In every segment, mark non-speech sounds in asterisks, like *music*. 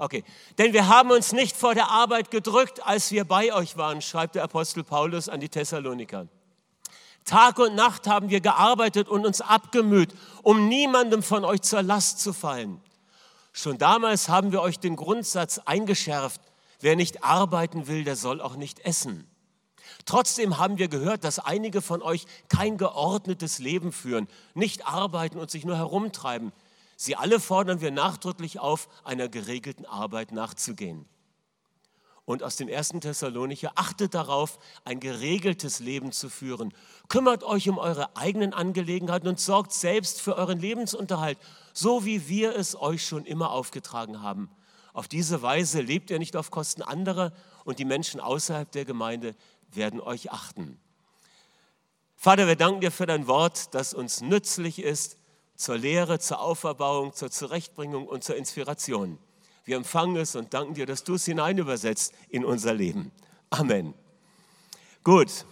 Okay. Denn wir haben uns nicht vor der Arbeit gedrückt, als wir bei euch waren, schreibt der Apostel Paulus an die Thessaloniker. Tag und Nacht haben wir gearbeitet und uns abgemüht, um niemandem von euch zur Last zu fallen. Schon damals haben wir euch den Grundsatz eingeschärft, wer nicht arbeiten will, der soll auch nicht essen. Trotzdem haben wir gehört, dass einige von euch kein geordnetes Leben führen, nicht arbeiten und sich nur herumtreiben. Sie alle fordern wir nachdrücklich auf, einer geregelten Arbeit nachzugehen. Und aus dem ersten Thessalonicher, achtet darauf, ein geregeltes Leben zu führen. Kümmert euch um eure eigenen Angelegenheiten und sorgt selbst für euren Lebensunterhalt, so wie wir es euch schon immer aufgetragen haben. Auf diese Weise lebt ihr nicht auf Kosten anderer und die Menschen außerhalb der Gemeinde werden euch achten. Vater, wir danken dir für dein Wort, das uns nützlich ist zur Lehre, zur Auferbauung, zur Zurechtbringung und zur Inspiration. Wir empfangen es und danken dir, dass du es hineinübersetzt in unser Leben. Amen. Gut,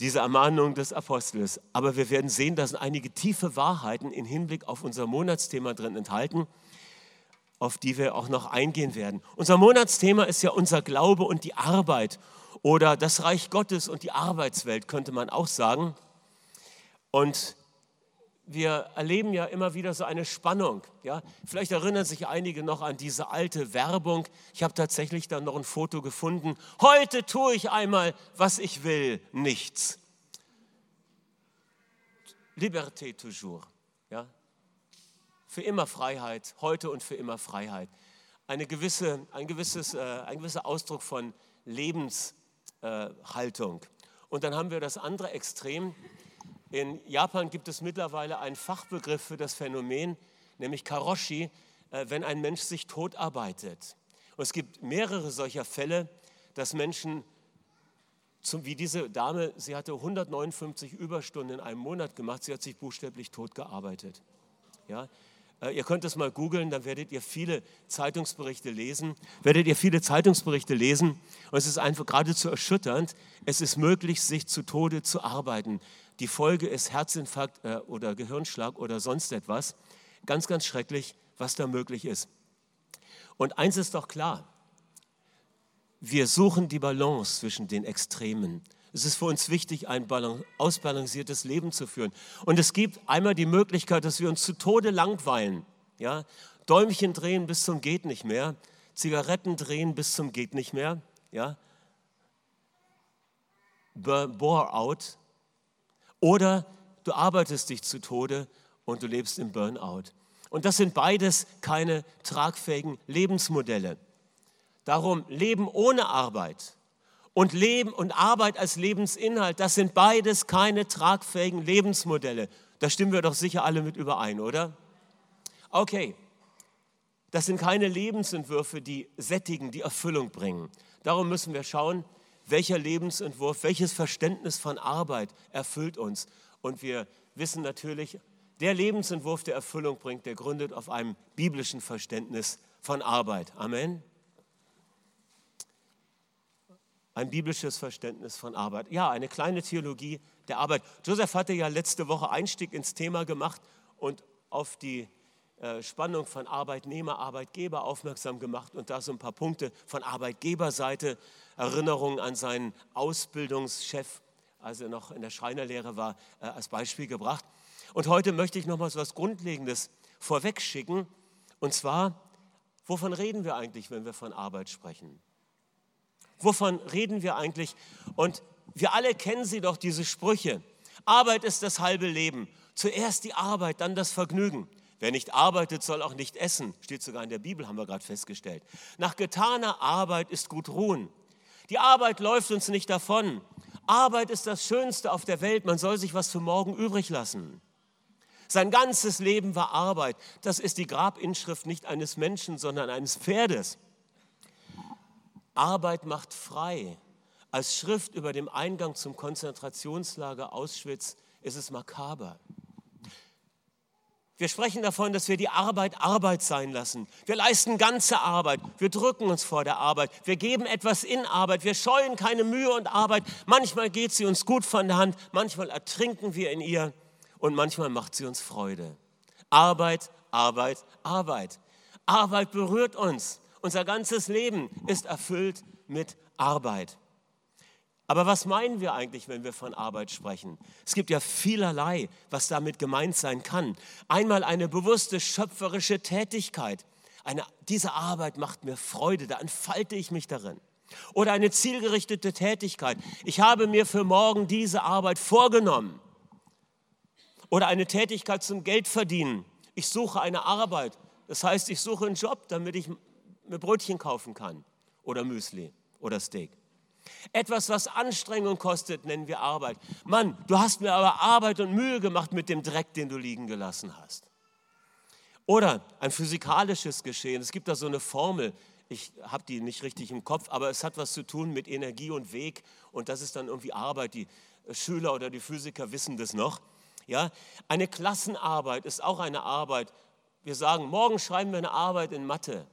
diese Ermahnung des Apostels. Aber wir werden sehen, dass einige tiefe Wahrheiten im Hinblick auf unser Monatsthema drin enthalten, auf die wir auch noch eingehen werden. Unser Monatsthema ist ja unser Glaube und die Arbeit oder das Reich Gottes und die Arbeitswelt, könnte man auch sagen. Und wir erleben ja immer wieder so eine Spannung. Ja? Vielleicht erinnern sich einige noch an diese alte Werbung. Ich habe tatsächlich dann noch ein Foto gefunden. Heute tue ich einmal, was ich will, nichts. Liberté toujours. Ja? Für immer Freiheit, heute und für immer Freiheit. Eine gewisse, ein, gewisses, äh, ein gewisser Ausdruck von Lebenshaltung. Äh, und dann haben wir das andere Extrem, in Japan gibt es mittlerweile einen Fachbegriff für das Phänomen, nämlich Karoshi, äh, wenn ein Mensch sich totarbeitet. Und es gibt mehrere solcher Fälle, dass Menschen, wie diese Dame, sie hatte 159 Überstunden in einem Monat gemacht, sie hat sich buchstäblich totgearbeitet. Ja, äh, ihr könnt es mal googeln, dann werdet ihr viele Zeitungsberichte lesen. Werdet ihr viele Zeitungsberichte lesen. Und es ist einfach geradezu erschütternd. Es ist möglich, sich zu Tode zu arbeiten. Die Folge ist Herzinfarkt äh, oder Gehirnschlag oder sonst etwas. Ganz, ganz schrecklich, was da möglich ist. Und eins ist doch klar. Wir suchen die Balance zwischen den Extremen. Es ist für uns wichtig, ein ausbalanciertes Leben zu führen. Und es gibt einmal die Möglichkeit, dass wir uns zu Tode langweilen. Ja? Däumchen drehen bis zum geht nicht mehr, Zigaretten drehen bis zum geht nicht mehr. Ja? Bore out. Oder du arbeitest dich zu Tode und du lebst im Burnout. Und das sind beides keine tragfähigen Lebensmodelle. Darum Leben ohne Arbeit und Leben und Arbeit als Lebensinhalt, das sind beides keine tragfähigen Lebensmodelle. Da stimmen wir doch sicher alle mit überein, oder? Okay, das sind keine Lebensentwürfe, die sättigen, die Erfüllung bringen. Darum müssen wir schauen, welcher Lebensentwurf, welches Verständnis von Arbeit erfüllt uns. Und wir wissen natürlich, der Lebensentwurf, der Erfüllung bringt, der gründet auf einem biblischen Verständnis von Arbeit. Amen ein biblisches Verständnis von Arbeit. Ja, eine kleine Theologie der Arbeit. Joseph hatte ja letzte Woche Einstieg ins Thema gemacht und auf die Spannung von Arbeitnehmer, Arbeitgeber aufmerksam gemacht und da so ein paar Punkte von Arbeitgeberseite, Erinnerungen an seinen Ausbildungschef, als er noch in der Schreinerlehre war, äh, als Beispiel gebracht. Und heute möchte ich noch mal so etwas Grundlegendes vorwegschicken. Und zwar, wovon reden wir eigentlich, wenn wir von Arbeit sprechen? Wovon reden wir eigentlich? Und wir alle kennen sie doch, diese Sprüche. Arbeit ist das halbe Leben. Zuerst die Arbeit, dann das Vergnügen. Wer nicht arbeitet, soll auch nicht essen. Steht sogar in der Bibel, haben wir gerade festgestellt. Nach getaner Arbeit ist gut ruhen. Die Arbeit läuft uns nicht davon. Arbeit ist das Schönste auf der Welt. Man soll sich was für morgen übrig lassen. Sein ganzes Leben war Arbeit. Das ist die Grabinschrift nicht eines Menschen, sondern eines Pferdes. Arbeit macht frei. Als Schrift über dem Eingang zum Konzentrationslager Auschwitz ist es makaber. Wir sprechen davon, dass wir die Arbeit Arbeit sein lassen. Wir leisten ganze Arbeit. Wir drücken uns vor der Arbeit. Wir geben etwas in Arbeit. Wir scheuen keine Mühe und Arbeit. Manchmal geht sie uns gut von der Hand. Manchmal ertrinken wir in ihr. Und manchmal macht sie uns Freude. Arbeit, Arbeit, Arbeit. Arbeit berührt uns. Unser ganzes Leben ist erfüllt mit Arbeit. Aber was meinen wir eigentlich, wenn wir von Arbeit sprechen? Es gibt ja vielerlei, was damit gemeint sein kann. Einmal eine bewusste schöpferische Tätigkeit. Eine, diese Arbeit macht mir Freude, da entfalte ich mich darin. Oder eine zielgerichtete Tätigkeit. Ich habe mir für morgen diese Arbeit vorgenommen. Oder eine Tätigkeit zum Geldverdienen. Ich suche eine Arbeit. Das heißt, ich suche einen Job, damit ich mir Brötchen kaufen kann. Oder Müsli oder Steak. Etwas, was Anstrengung kostet, nennen wir Arbeit. Mann, du hast mir aber Arbeit und Mühe gemacht mit dem Dreck, den du liegen gelassen hast. Oder ein physikalisches Geschehen. Es gibt da so eine Formel, ich habe die nicht richtig im Kopf, aber es hat was zu tun mit Energie und Weg und das ist dann irgendwie Arbeit. Die Schüler oder die Physiker wissen das noch. Ja, eine Klassenarbeit ist auch eine Arbeit. Wir sagen, morgen schreiben wir eine Arbeit in Mathe.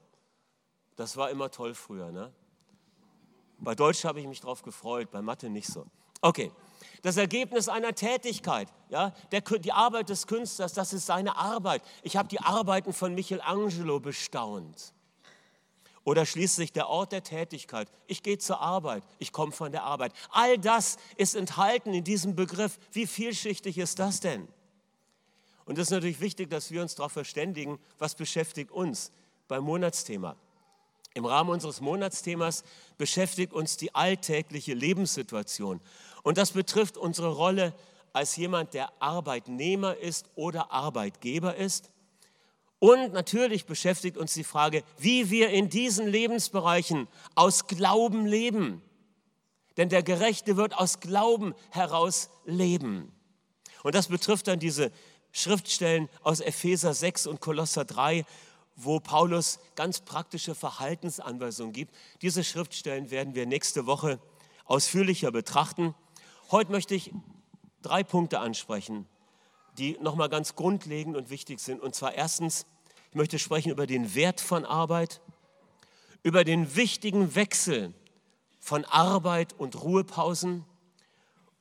Das war immer toll früher. Ne? Bei Deutsch habe ich mich darauf gefreut, bei Mathe nicht so. Okay, das Ergebnis einer Tätigkeit, ja, der, die Arbeit des Künstlers, das ist seine Arbeit. Ich habe die Arbeiten von Michelangelo bestaunt. Oder schließlich der Ort der Tätigkeit. Ich gehe zur Arbeit, ich komme von der Arbeit. All das ist enthalten in diesem Begriff. Wie vielschichtig ist das denn? Und es ist natürlich wichtig, dass wir uns darauf verständigen, was beschäftigt uns beim Monatsthema. Im Rahmen unseres Monatsthemas beschäftigt uns die alltägliche Lebenssituation. Und das betrifft unsere Rolle als jemand, der Arbeitnehmer ist oder Arbeitgeber ist. Und natürlich beschäftigt uns die Frage, wie wir in diesen Lebensbereichen aus Glauben leben. Denn der Gerechte wird aus Glauben heraus leben. Und das betrifft dann diese Schriftstellen aus Epheser 6 und Kolosser 3, wo Paulus ganz praktische Verhaltensanweisungen gibt. Diese Schriftstellen werden wir nächste Woche ausführlicher betrachten. Heute möchte ich drei Punkte ansprechen, die nochmal ganz grundlegend und wichtig sind. Und zwar erstens, ich möchte sprechen über den Wert von Arbeit, über den wichtigen Wechsel von Arbeit und Ruhepausen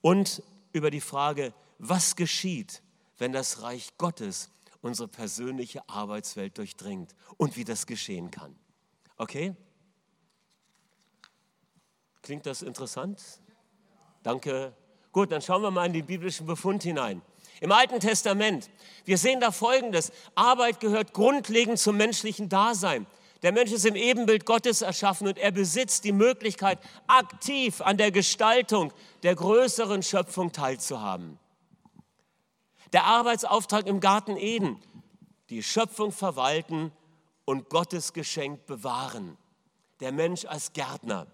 und über die Frage, was geschieht, wenn das Reich Gottes unsere persönliche Arbeitswelt durchdringt und wie das geschehen kann. Okay? Klingt das interessant? Danke. Gut, dann schauen wir mal in den biblischen Befund hinein. Im Alten Testament, wir sehen da Folgendes. Arbeit gehört grundlegend zum menschlichen Dasein. Der Mensch ist im Ebenbild Gottes erschaffen und er besitzt die Möglichkeit, aktiv an der Gestaltung der größeren Schöpfung teilzuhaben. Der Arbeitsauftrag im Garten Eden, die Schöpfung verwalten und Gottes Geschenk bewahren. Der Mensch als Gärtner.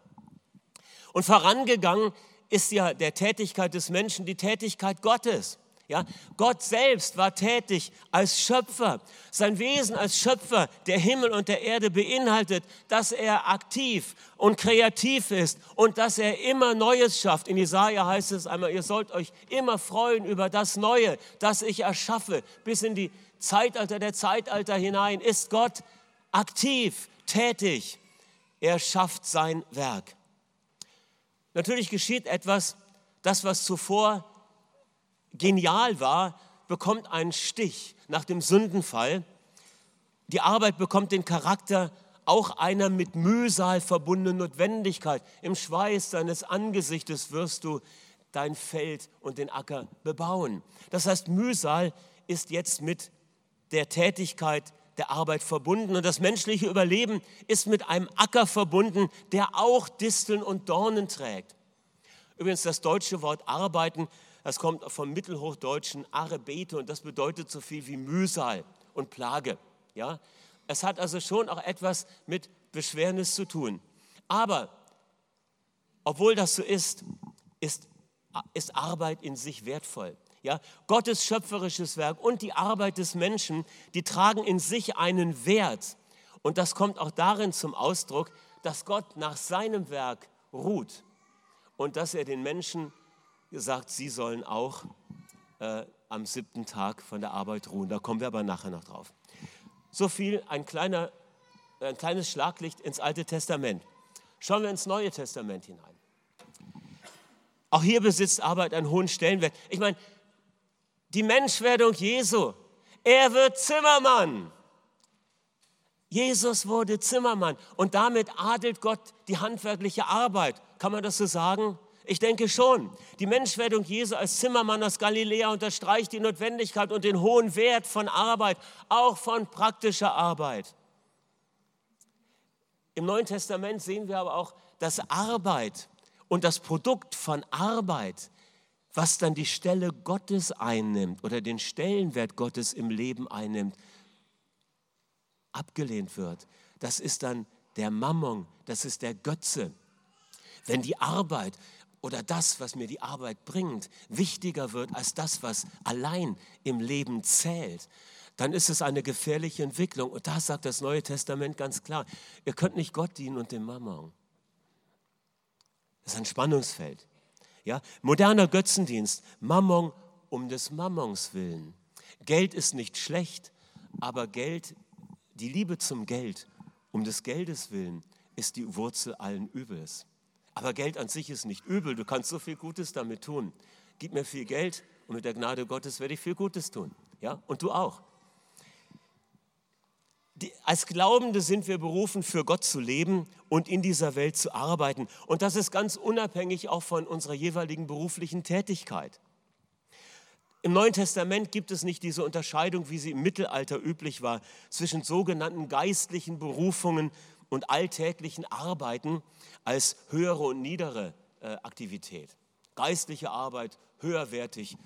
Und vorangegangen ist ja der Tätigkeit des Menschen die Tätigkeit Gottes. Ja, Gott selbst war tätig als Schöpfer. Sein Wesen als Schöpfer der Himmel und der Erde beinhaltet, dass er aktiv und kreativ ist und dass er immer Neues schafft. In Jesaja heißt es einmal, ihr sollt euch immer freuen über das Neue, das ich erschaffe. Bis in die Zeitalter der Zeitalter hinein ist Gott aktiv, tätig. Er schafft sein Werk. Natürlich geschieht etwas, das, was zuvor genial war, bekommt einen Stich nach dem Sündenfall. Die Arbeit bekommt den Charakter auch einer mit Mühsal verbundenen Notwendigkeit. Im Schweiß deines Angesichtes wirst du dein Feld und den Acker bebauen. Das heißt, Mühsal ist jetzt mit der Tätigkeit der Arbeit verbunden und das menschliche Überleben ist mit einem Acker verbunden, der auch Disteln und Dornen trägt. Übrigens, das deutsche Wort arbeiten das kommt vom mittelhochdeutschen Arebete und das bedeutet so viel wie Mühsal und Plage. Ja? Es hat also schon auch etwas mit Beschwernis zu tun. Aber obwohl das so ist, ist, ist Arbeit in sich wertvoll. Ja, Gottes schöpferisches Werk und die Arbeit des Menschen, die tragen in sich einen Wert. Und das kommt auch darin zum Ausdruck, dass Gott nach seinem Werk ruht und dass er den Menschen gesagt, sie sollen auch äh, am siebten Tag von der Arbeit ruhen. Da kommen wir aber nachher noch drauf. So viel ein, kleiner, ein kleines Schlaglicht ins Alte Testament. Schauen wir ins Neue Testament hinein. Auch hier besitzt Arbeit einen hohen Stellenwert. Ich meine, die Menschwerdung Jesu, er wird Zimmermann. Jesus wurde Zimmermann und damit adelt Gott die handwerkliche Arbeit. Kann man das so sagen? Ich denke schon. Die Menschwerdung Jesu als Zimmermann aus Galiläa unterstreicht die Notwendigkeit und den hohen Wert von Arbeit, auch von praktischer Arbeit. Im Neuen Testament sehen wir aber auch, dass Arbeit und das Produkt von Arbeit, was dann die Stelle Gottes einnimmt oder den Stellenwert Gottes im Leben einnimmt, abgelehnt wird. Das ist dann der Mammon, das ist der Götze. Wenn die Arbeit oder das, was mir die Arbeit bringt, wichtiger wird als das, was allein im Leben zählt, dann ist es eine gefährliche Entwicklung. Und da sagt das Neue Testament ganz klar, ihr könnt nicht Gott dienen und dem Mammon. Das ist ein Spannungsfeld. Ja? Moderner Götzendienst, Mammon um des Mammons willen. Geld ist nicht schlecht, aber Geld, die Liebe zum Geld um des Geldes willen, ist die Wurzel allen Übels. Aber Geld an sich ist nicht übel. Du kannst so viel Gutes damit tun. Gib mir viel Geld und mit der Gnade Gottes werde ich viel Gutes tun. Ja? Und du auch. Die, als Glaubende sind wir berufen, für Gott zu leben und in dieser Welt zu arbeiten. Und das ist ganz unabhängig auch von unserer jeweiligen beruflichen Tätigkeit. Im Neuen Testament gibt es nicht diese Unterscheidung, wie sie im Mittelalter üblich war, zwischen sogenannten geistlichen Berufungen und alltäglichen Arbeiten als höhere und niedere äh, Aktivität. Geistliche Arbeit höherwertig,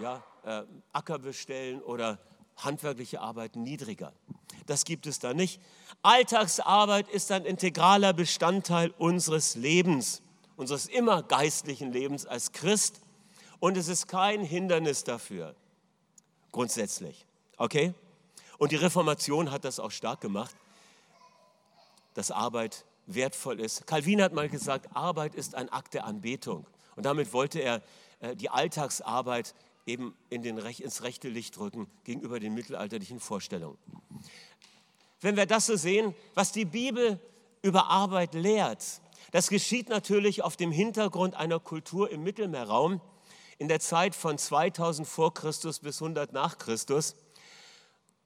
ja, äh, Acker oder handwerkliche Arbeit niedriger. Das gibt es da nicht. Alltagsarbeit ist ein integraler Bestandteil unseres Lebens, unseres immer geistlichen Lebens als Christ. Und es ist kein Hindernis dafür, grundsätzlich. Okay? Und die Reformation hat das auch stark gemacht dass Arbeit wertvoll ist. Calvin hat mal gesagt, Arbeit ist ein Akt der Anbetung. Und damit wollte er äh, die Alltagsarbeit eben in den, ins rechte Licht rücken gegenüber den mittelalterlichen Vorstellungen. Wenn wir das so sehen, was die Bibel über Arbeit lehrt, das geschieht natürlich auf dem Hintergrund einer Kultur im Mittelmeerraum in der Zeit von 2000 vor Christus bis 100 nach Christus.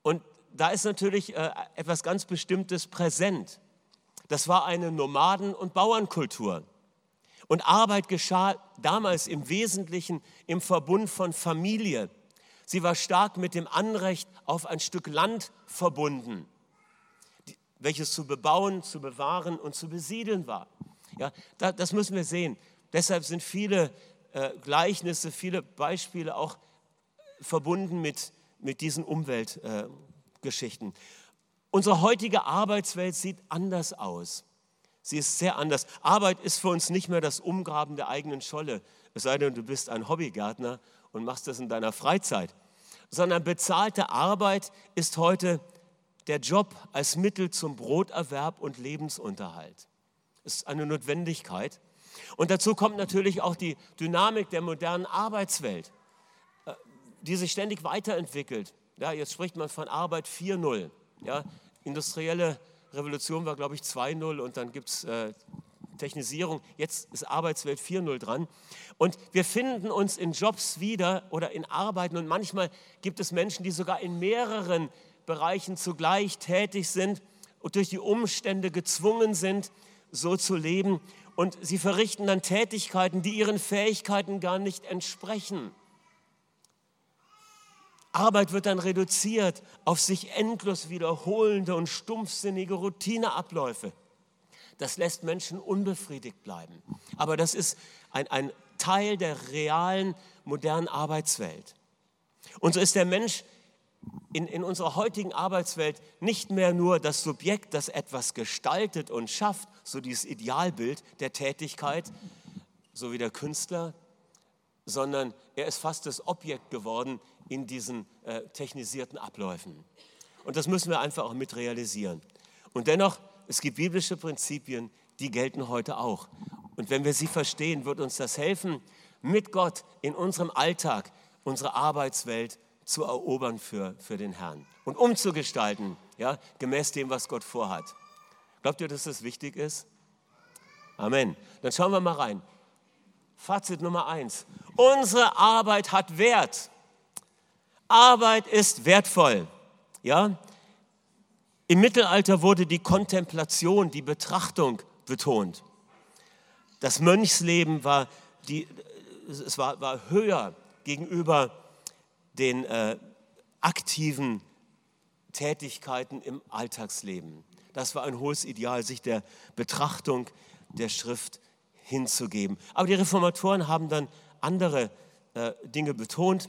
Und da ist natürlich äh, etwas ganz Bestimmtes präsent. Das war eine Nomaden- und Bauernkultur. Und Arbeit geschah damals im Wesentlichen im Verbund von Familie. Sie war stark mit dem Anrecht auf ein Stück Land verbunden, welches zu bebauen, zu bewahren und zu besiedeln war. Ja, das müssen wir sehen. Deshalb sind viele äh, Gleichnisse, viele Beispiele auch verbunden mit, mit diesen Umweltgeschichten. Unsere heutige Arbeitswelt sieht anders aus. Sie ist sehr anders. Arbeit ist für uns nicht mehr das Umgraben der eigenen Scholle, es sei denn, du bist ein Hobbygärtner und machst das in deiner Freizeit, sondern bezahlte Arbeit ist heute der Job als Mittel zum Broterwerb und Lebensunterhalt. Es ist eine Notwendigkeit. Und dazu kommt natürlich auch die Dynamik der modernen Arbeitswelt, äh, die sich ständig weiterentwickelt. Ja, jetzt spricht man von Arbeit 4.0. Ja, industrielle Revolution war, glaube ich, 2.0 und dann gibt es äh, Technisierung. Jetzt ist Arbeitswelt 4.0 dran. Und wir finden uns in Jobs wieder oder in Arbeiten und manchmal gibt es Menschen, die sogar in mehreren Bereichen zugleich tätig sind und durch die Umstände gezwungen sind, so zu leben. Und sie verrichten dann Tätigkeiten, die ihren Fähigkeiten gar nicht entsprechen. Arbeit wird dann reduziert auf sich endlos wiederholende und stumpfsinnige Routineabläufe. Das lässt Menschen unbefriedigt bleiben. Aber das ist ein, ein Teil der realen, modernen Arbeitswelt. Und so ist der Mensch in, in unserer heutigen Arbeitswelt nicht mehr nur das Subjekt, das etwas gestaltet und schafft, so dieses Idealbild der Tätigkeit, so wie der Künstler, sondern er ist fast das Objekt geworden in diesen äh, technisierten Abläufen. Und das müssen wir einfach auch mit realisieren. Und dennoch, es gibt biblische Prinzipien, die gelten heute auch. Und wenn wir sie verstehen, wird uns das helfen, mit Gott in unserem Alltag unsere Arbeitswelt zu erobern für, für den Herrn und umzugestalten, ja, gemäß dem, was Gott vorhat. Glaubt ihr, dass das wichtig ist? Amen. Dann schauen wir mal rein. Fazit Nummer eins. Unsere Arbeit hat Wert. Arbeit ist wertvoll. Ja? Im Mittelalter wurde die Kontemplation, die Betrachtung betont. Das Mönchsleben war, die, es war, war höher gegenüber den äh, aktiven Tätigkeiten im Alltagsleben. Das war ein hohes Ideal, sich der Betrachtung der Schrift hinzugeben. Aber die Reformatoren haben dann andere äh, Dinge betont.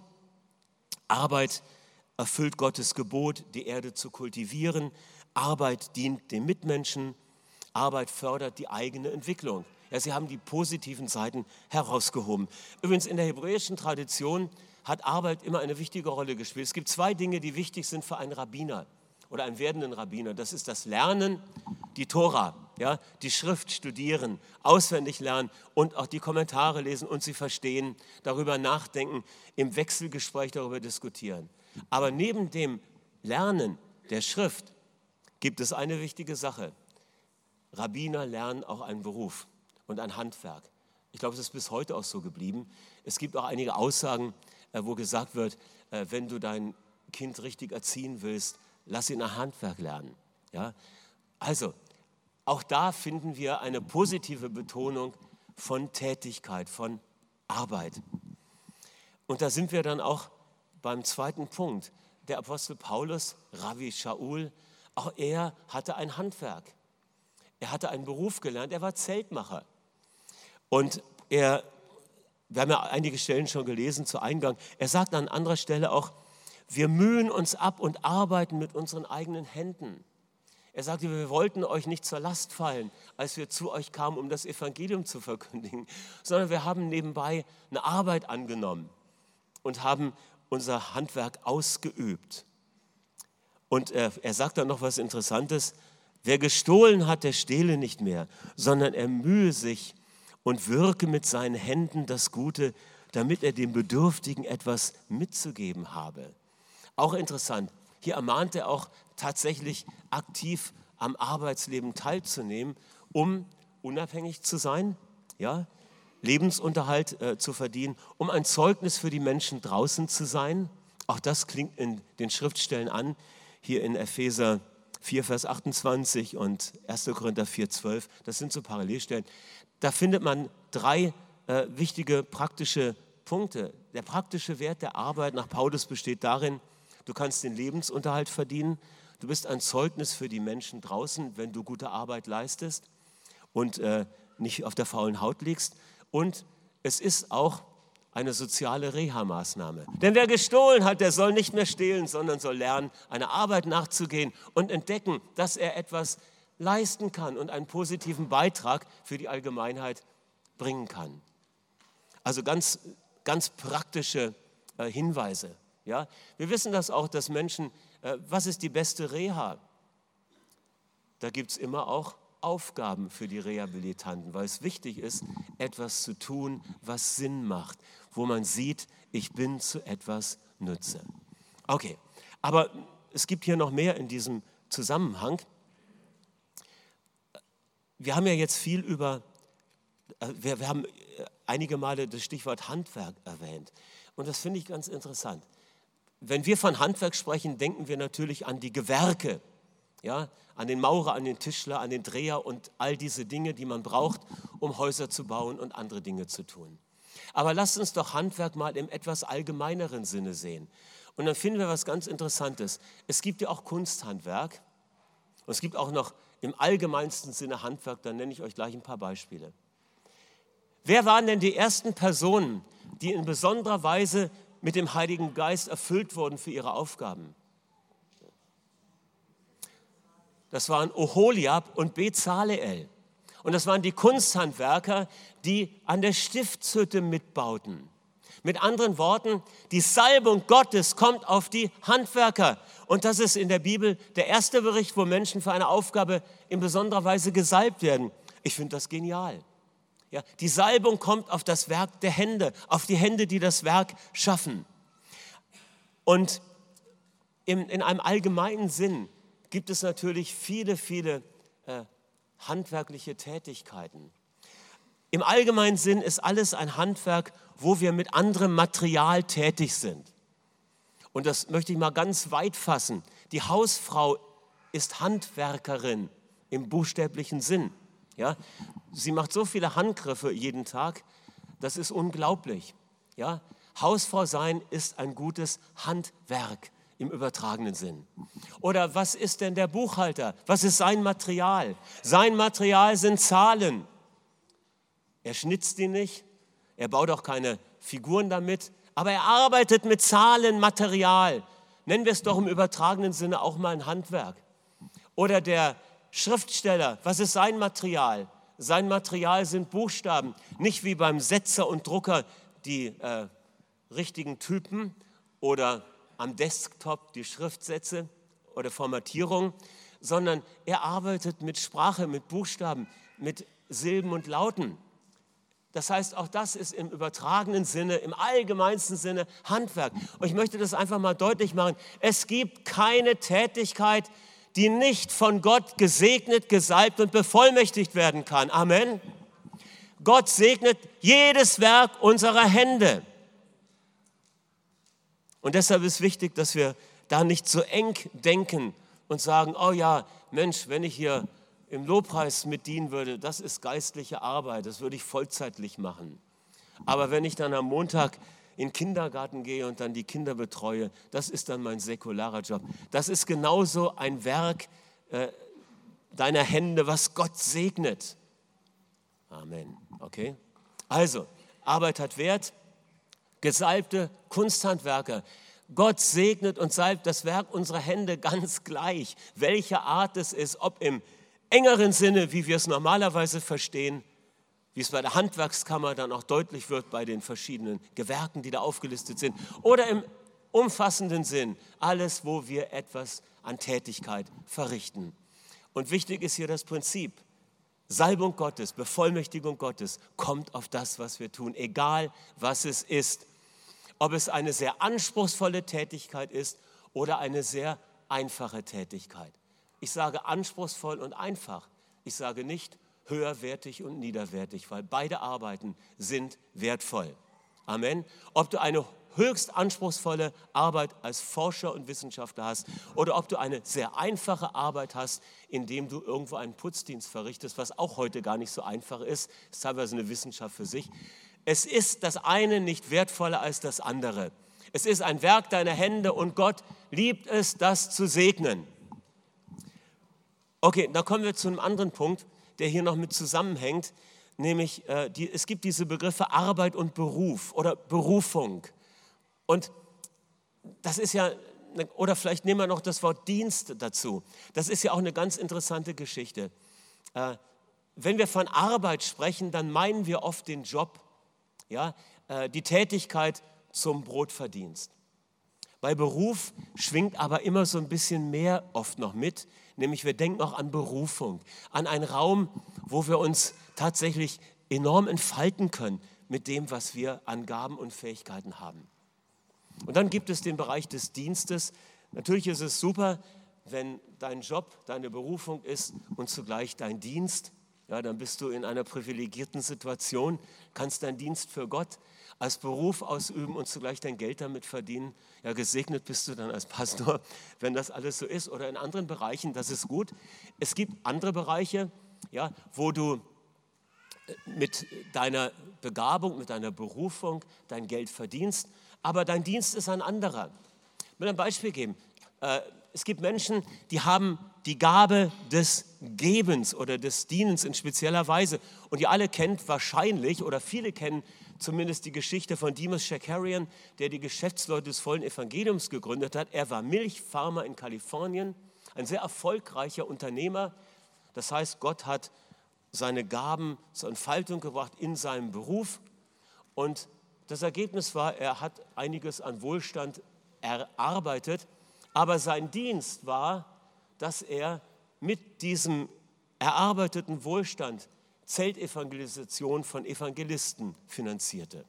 Arbeit erfüllt Gottes Gebot, die Erde zu kultivieren. Arbeit dient den Mitmenschen. Arbeit fördert die eigene Entwicklung. Ja, sie haben die positiven Seiten herausgehoben. Übrigens in der hebräischen Tradition hat Arbeit immer eine wichtige Rolle gespielt. Es gibt zwei Dinge, die wichtig sind für einen Rabbiner oder einen werdenden Rabbiner. Das ist das Lernen, die Tora, ja, die Schrift studieren, auswendig lernen und auch die Kommentare lesen und sie verstehen, darüber nachdenken, im Wechselgespräch darüber diskutieren. Aber neben dem Lernen der Schrift gibt es eine wichtige Sache. Rabbiner lernen auch einen Beruf und ein Handwerk. Ich glaube, es ist bis heute auch so geblieben. Es gibt auch einige Aussagen, äh, wo gesagt wird, äh, wenn du dein Kind richtig erziehen willst, lass ihn ein Handwerk lernen. Ja? Also, auch da finden wir eine positive Betonung von Tätigkeit, von Arbeit. Und da sind wir dann auch beim zweiten Punkt. Der Apostel Paulus, Ravi Shaul, auch er hatte ein Handwerk. Er hatte einen Beruf gelernt, er war Zeltmacher. Und er, wir haben ja einige Stellen schon gelesen zu Eingang, er sagt an anderer Stelle auch, wir mühen uns ab und arbeiten mit unseren eigenen Händen. Er sagte, wir wollten euch nicht zur Last fallen, als wir zu euch kamen, um das Evangelium zu verkündigen, sondern wir haben nebenbei eine Arbeit angenommen und haben unser Handwerk ausgeübt. Und er, er sagt dann noch was Interessantes. Wer gestohlen hat, der stehle nicht mehr, sondern er mühe sich und wirke mit seinen Händen das Gute, damit er dem Bedürftigen etwas mitzugeben habe. Auch interessant, hier ermahnt er auch tatsächlich aktiv am Arbeitsleben teilzunehmen, um unabhängig zu sein, ja, Lebensunterhalt äh, zu verdienen, um ein Zeugnis für die Menschen draußen zu sein. Auch das klingt in den Schriftstellen an, hier in Epheser 4, Vers 28 und 1. Korinther 4, 12. Das sind so Parallelstellen. Da findet man drei äh, wichtige praktische Punkte. Der praktische Wert der Arbeit nach Paulus besteht darin, du kannst den Lebensunterhalt verdienen, du bist ein Zeugnis für die Menschen draußen, wenn du gute Arbeit leistest und äh, nicht auf der faulen Haut liegst. Und es ist auch eine soziale Reha-Maßnahme. Denn wer gestohlen hat, der soll nicht mehr stehlen, sondern soll lernen, einer Arbeit nachzugehen und entdecken, dass er etwas leisten kann und einen positiven Beitrag für die Allgemeinheit bringen kann. Also ganz, ganz praktische äh, Hinweise. Ja? Wir wissen das auch, dass Menschen, äh, was ist die beste Reha? Da gibt es immer auch Aufgaben für die Rehabilitanten, weil es wichtig ist, etwas zu tun, was Sinn macht, wo man sieht, ich bin zu etwas Nütze. Okay, aber es gibt hier noch mehr in diesem Zusammenhang. Wir haben ja jetzt viel über, äh, wir, wir haben äh, einige Male das Stichwort Handwerk erwähnt. Und das finde ich ganz interessant. Wenn wir von Handwerk sprechen, denken wir natürlich an die Gewerke, ja, an den Maurer, an den Tischler, an den Dreher und all diese Dinge, die man braucht, um Häuser zu bauen und andere Dinge zu tun. Aber lasst uns doch Handwerk mal im etwas allgemeineren Sinne sehen. Und dann finden wir was ganz Interessantes. Es gibt ja auch Kunsthandwerk und es gibt auch noch im allgemeinsten Sinne Handwerk. Da nenne ich euch gleich ein paar Beispiele. Wer waren denn die ersten Personen, die in besonderer Weise mit dem Heiligen Geist erfüllt wurden für ihre Aufgaben? Das waren Oholiab und Bezaleel. Und das waren die Kunsthandwerker, die an der Stiftshütte mitbauten. Mit anderen Worten, die Salbung Gottes kommt auf die Handwerker. Und das ist in der Bibel der erste Bericht, wo Menschen für eine Aufgabe in besonderer Weise gesalbt werden. Ich finde das genial. Ja, die Salbung kommt auf das Werk der Hände, auf die Hände, die das Werk schaffen. Und in, in einem allgemeinen Sinn gibt es natürlich viele, viele äh, handwerkliche Tätigkeiten. Im allgemeinen Sinn ist alles ein Handwerk, wo wir mit anderem Material tätig sind. Und das möchte ich mal ganz weit fassen. Die Hausfrau ist Handwerkerin im buchstäblichen Sinn. Ja? Sie macht so viele Handgriffe jeden Tag, das ist unglaublich. Ja? Hausfrau sein ist ein gutes Handwerk im übertragenen Sinn. Oder was ist denn der Buchhalter? Was ist sein Material? Sein Material sind Zahlen. Er schnitzt die nicht, er baut auch keine Figuren damit, aber er arbeitet mit Zahlen, Material. Nennen wir es doch im übertragenen Sinne auch mal ein Handwerk. Oder der Schriftsteller, was ist sein Material? Sein Material sind Buchstaben, nicht wie beim Setzer und Drucker die äh, richtigen Typen oder am Desktop die Schriftsätze oder Formatierung, sondern er arbeitet mit Sprache, mit Buchstaben, mit Silben und Lauten. Das heißt, auch das ist im übertragenen Sinne, im allgemeinsten Sinne Handwerk. Und ich möchte das einfach mal deutlich machen. Es gibt keine Tätigkeit, die nicht von Gott gesegnet, gesalbt und bevollmächtigt werden kann. Amen. Gott segnet jedes Werk unserer Hände. Und deshalb ist wichtig, dass wir da nicht so eng denken und sagen, oh ja, Mensch, wenn ich hier im Lobpreis mit dienen würde, das ist geistliche Arbeit, das würde ich vollzeitlich machen. Aber wenn ich dann am Montag in den Kindergarten gehe und dann die Kinder betreue, das ist dann mein säkularer Job. Das ist genauso ein Werk äh, deiner Hände, was Gott segnet. Amen. Okay? Also, Arbeit hat Wert. Gesalbte Kunsthandwerker. Gott segnet und salbt das Werk unserer Hände ganz gleich, welche Art es ist, ob im engeren Sinne, wie wir es normalerweise verstehen, wie es bei der Handwerkskammer dann auch deutlich wird bei den verschiedenen Gewerken, die da aufgelistet sind, oder im umfassenden Sinn, alles, wo wir etwas an Tätigkeit verrichten. Und wichtig ist hier das Prinzip. Salbung Gottes, Bevollmächtigung Gottes kommt auf das, was wir tun, egal was es ist. Ob es eine sehr anspruchsvolle Tätigkeit ist oder eine sehr einfache Tätigkeit. Ich sage anspruchsvoll und einfach. Ich sage nicht höherwertig und niederwertig, weil beide Arbeiten sind wertvoll. Amen. Ob du eine höchst anspruchsvolle Arbeit als Forscher und Wissenschaftler hast oder ob du eine sehr einfache Arbeit hast, indem du irgendwo einen Putzdienst verrichtest, was auch heute gar nicht so einfach ist, ist teilweise eine Wissenschaft für sich. Es ist das eine nicht wertvoller als das andere. Es ist ein Werk deiner Hände und Gott liebt es, das zu segnen. Okay, da kommen wir zu einem anderen Punkt, der hier noch mit zusammenhängt, nämlich äh, die, es gibt diese Begriffe Arbeit und Beruf oder Berufung. Und das ist ja, oder vielleicht nehmen wir noch das Wort Dienst dazu. Das ist ja auch eine ganz interessante Geschichte. Äh, wenn wir von Arbeit sprechen, dann meinen wir oft den Job, ja, äh, die Tätigkeit zum Brotverdienst. Bei Beruf schwingt aber immer so ein bisschen mehr oft noch mit, nämlich wir denken auch an Berufung, an einen Raum, wo wir uns tatsächlich enorm entfalten können mit dem, was wir an Gaben und Fähigkeiten haben. Und dann gibt es den Bereich des Dienstes. Natürlich ist es super, wenn dein Job deine Berufung ist und zugleich dein Dienst. Ja, dann bist du in einer privilegierten Situation, kannst deinen Dienst für Gott als Beruf ausüben und zugleich dein Geld damit verdienen. Ja, gesegnet bist du dann als Pastor, *laughs* wenn das alles so ist. Oder in anderen Bereichen, das ist gut. Es gibt andere Bereiche, ja, wo du äh, mit deiner Begabung, mit deiner Berufung dein Geld verdienst, aber dein Dienst ist ein anderer. Ich will ein Beispiel geben. Es gibt Menschen, die haben die Gabe des Gebens oder des Dienens in spezieller Weise. Und ihr alle kennt wahrscheinlich oder viele kennen zumindest die Geschichte von Demas Shakarian, der die Geschäftsleute des vollen Evangeliums gegründet hat. Er war Milchfarmer in Kalifornien, ein sehr erfolgreicher Unternehmer. Das heißt, Gott hat seine Gaben zur Entfaltung gebracht in seinem Beruf. Und das Ergebnis war, er hat einiges an Wohlstand erarbeitet, aber sein Dienst war, dass er mit diesem erarbeiteten Wohlstand Zeltevangelisation von Evangelisten finanzierte.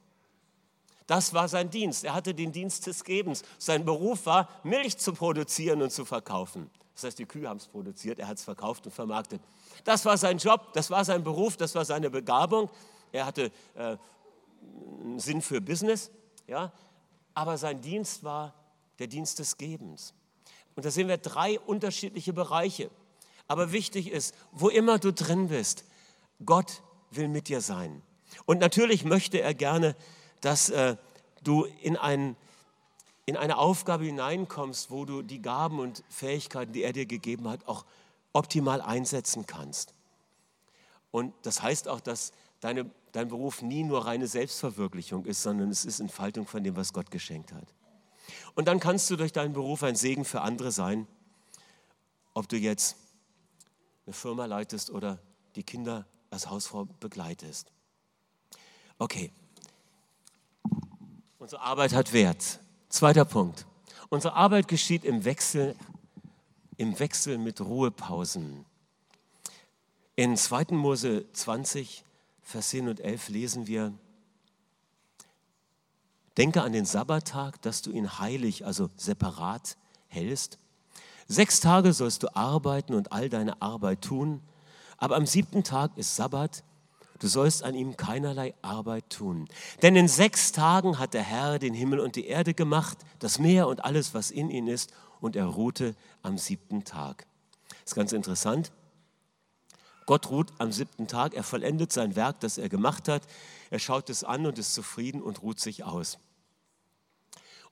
Das war sein Dienst. Er hatte den Dienst des Gebens. Sein Beruf war, Milch zu produzieren und zu verkaufen. Das heißt, die Kühe haben es produziert, er hat es verkauft und vermarktet. Das war sein Job, das war sein Beruf, das war seine Begabung. Er hatte äh, einen Sinn für Business, ja? aber sein Dienst war der Dienst des Gebens. Und da sehen wir drei unterschiedliche Bereiche. Aber wichtig ist, wo immer du drin bist, Gott will mit dir sein. Und natürlich möchte er gerne, dass äh, du in, ein, in eine Aufgabe hineinkommst, wo du die Gaben und Fähigkeiten, die er dir gegeben hat, auch optimal einsetzen kannst. Und das heißt auch, dass deine, dein Beruf nie nur reine Selbstverwirklichung ist, sondern es ist Entfaltung von dem, was Gott geschenkt hat. Und dann kannst du durch deinen Beruf ein Segen für andere sein, ob du jetzt eine Firma leitest oder die Kinder als Hausfrau begleitest. Okay, unsere Arbeit hat Wert. Zweiter Punkt. Unsere Arbeit geschieht im Wechsel, im Wechsel mit Ruhepausen. In 2. Mose 20, Vers 10 und 11 lesen wir, Denke an den Sabbattag, dass du ihn heilig, also separat hältst. Sechs Tage sollst du arbeiten und all deine Arbeit tun, aber am siebten Tag ist Sabbat, du sollst an ihm keinerlei Arbeit tun. Denn in sechs Tagen hat der Herr den Himmel und die Erde gemacht, das Meer und alles, was in ihnen ist, und er ruhte am siebten Tag. Das ist ganz interessant. Gott ruht am siebten Tag, er vollendet sein Werk, das er gemacht hat. Er schaut es an und ist zufrieden und ruht sich aus.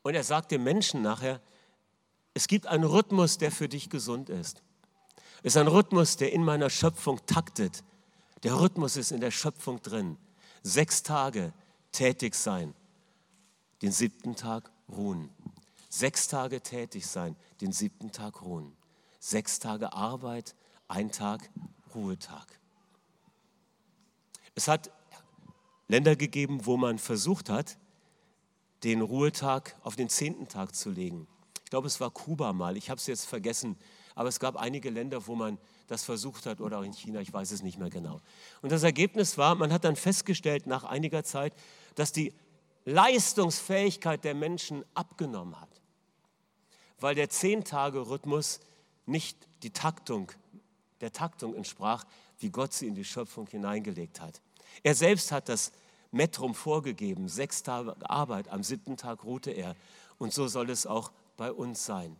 Und er sagt dem Menschen nachher, es gibt einen Rhythmus, der für dich gesund ist. Es ist ein Rhythmus, der in meiner Schöpfung taktet. Der Rhythmus ist in der Schöpfung drin. Sechs Tage tätig sein, den siebten Tag ruhen. Sechs Tage tätig sein, den siebten Tag ruhen. Sechs Tage Arbeit, ein Tag Ruhetag. Es hat Länder gegeben, wo man versucht hat, den Ruhetag auf den zehnten Tag zu legen. Ich glaube, es war Kuba mal, ich habe es jetzt vergessen, aber es gab einige Länder, wo man das versucht hat oder auch in China, ich weiß es nicht mehr genau. Und das Ergebnis war, man hat dann festgestellt nach einiger Zeit, dass die Leistungsfähigkeit der Menschen abgenommen hat, weil der Zehn-Tage-Rhythmus nicht die Taktung der Taktung entsprach, wie Gott sie in die Schöpfung hineingelegt hat. Er selbst hat das Metrum vorgegeben, sechs Tage Arbeit, am siebten Tag ruhte er. Und so soll es auch bei uns sein.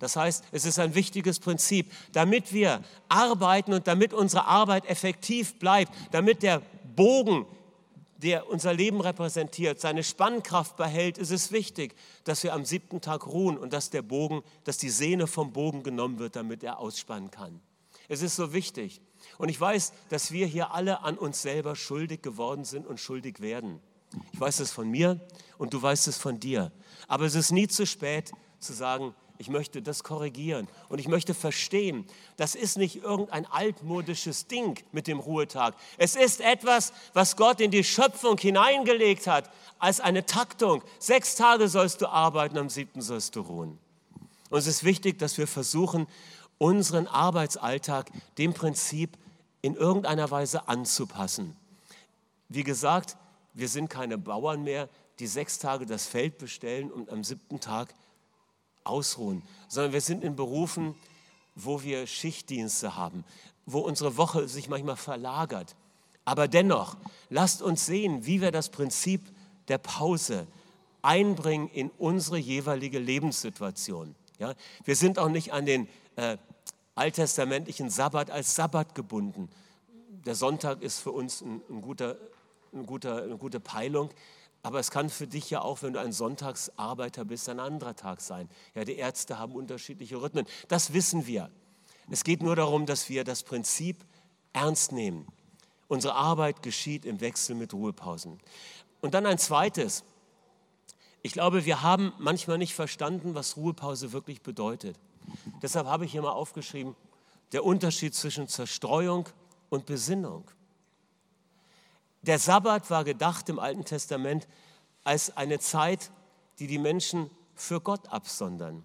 Das heißt, es ist ein wichtiges Prinzip, damit wir arbeiten und damit unsere Arbeit effektiv bleibt, damit der Bogen, der unser Leben repräsentiert, seine Spannkraft behält, ist es wichtig, dass wir am siebten Tag ruhen und dass der Bogen, dass die Sehne vom Bogen genommen wird, damit er ausspannen kann. Es ist so wichtig. Und ich weiß, dass wir hier alle an uns selber schuldig geworden sind und schuldig werden. Ich weiß es von mir und du weißt es von dir. Aber es ist nie zu spät zu sagen, ich möchte das korrigieren und ich möchte verstehen, das ist nicht irgendein altmodisches Ding mit dem Ruhetag. Es ist etwas, was Gott in die Schöpfung hineingelegt hat als eine Taktung. Sechs Tage sollst du arbeiten, am siebten sollst du ruhen. Und es ist wichtig, dass wir versuchen, unseren Arbeitsalltag dem Prinzip in irgendeiner Weise anzupassen. Wie gesagt, wir sind keine Bauern mehr, die sechs Tage das Feld bestellen und am siebten Tag ausruhen, sondern wir sind in Berufen, wo wir Schichtdienste haben, wo unsere Woche sich manchmal verlagert. Aber dennoch, lasst uns sehen, wie wir das Prinzip der Pause einbringen in unsere jeweilige Lebenssituation. Ja, wir sind auch nicht an den äh, alttestamentlichen Sabbat als Sabbat gebunden. Der Sonntag ist für uns ein, ein guter, ein guter, eine gute Peilung, aber es kann für dich ja auch, wenn du ein Sonntagsarbeiter bist, ein anderer Tag sein. Ja, die Ärzte haben unterschiedliche Rhythmen. Das wissen wir. Es geht nur darum, dass wir das Prinzip ernst nehmen. Unsere Arbeit geschieht im Wechsel mit Ruhepausen. Und dann ein zweites. Ich glaube, wir haben manchmal nicht verstanden, was Ruhepause wirklich bedeutet. Deshalb habe ich hier mal aufgeschrieben, der Unterschied zwischen Zerstreuung und Besinnung. Der Sabbat war gedacht im Alten Testament als eine Zeit, die die Menschen für Gott absondern.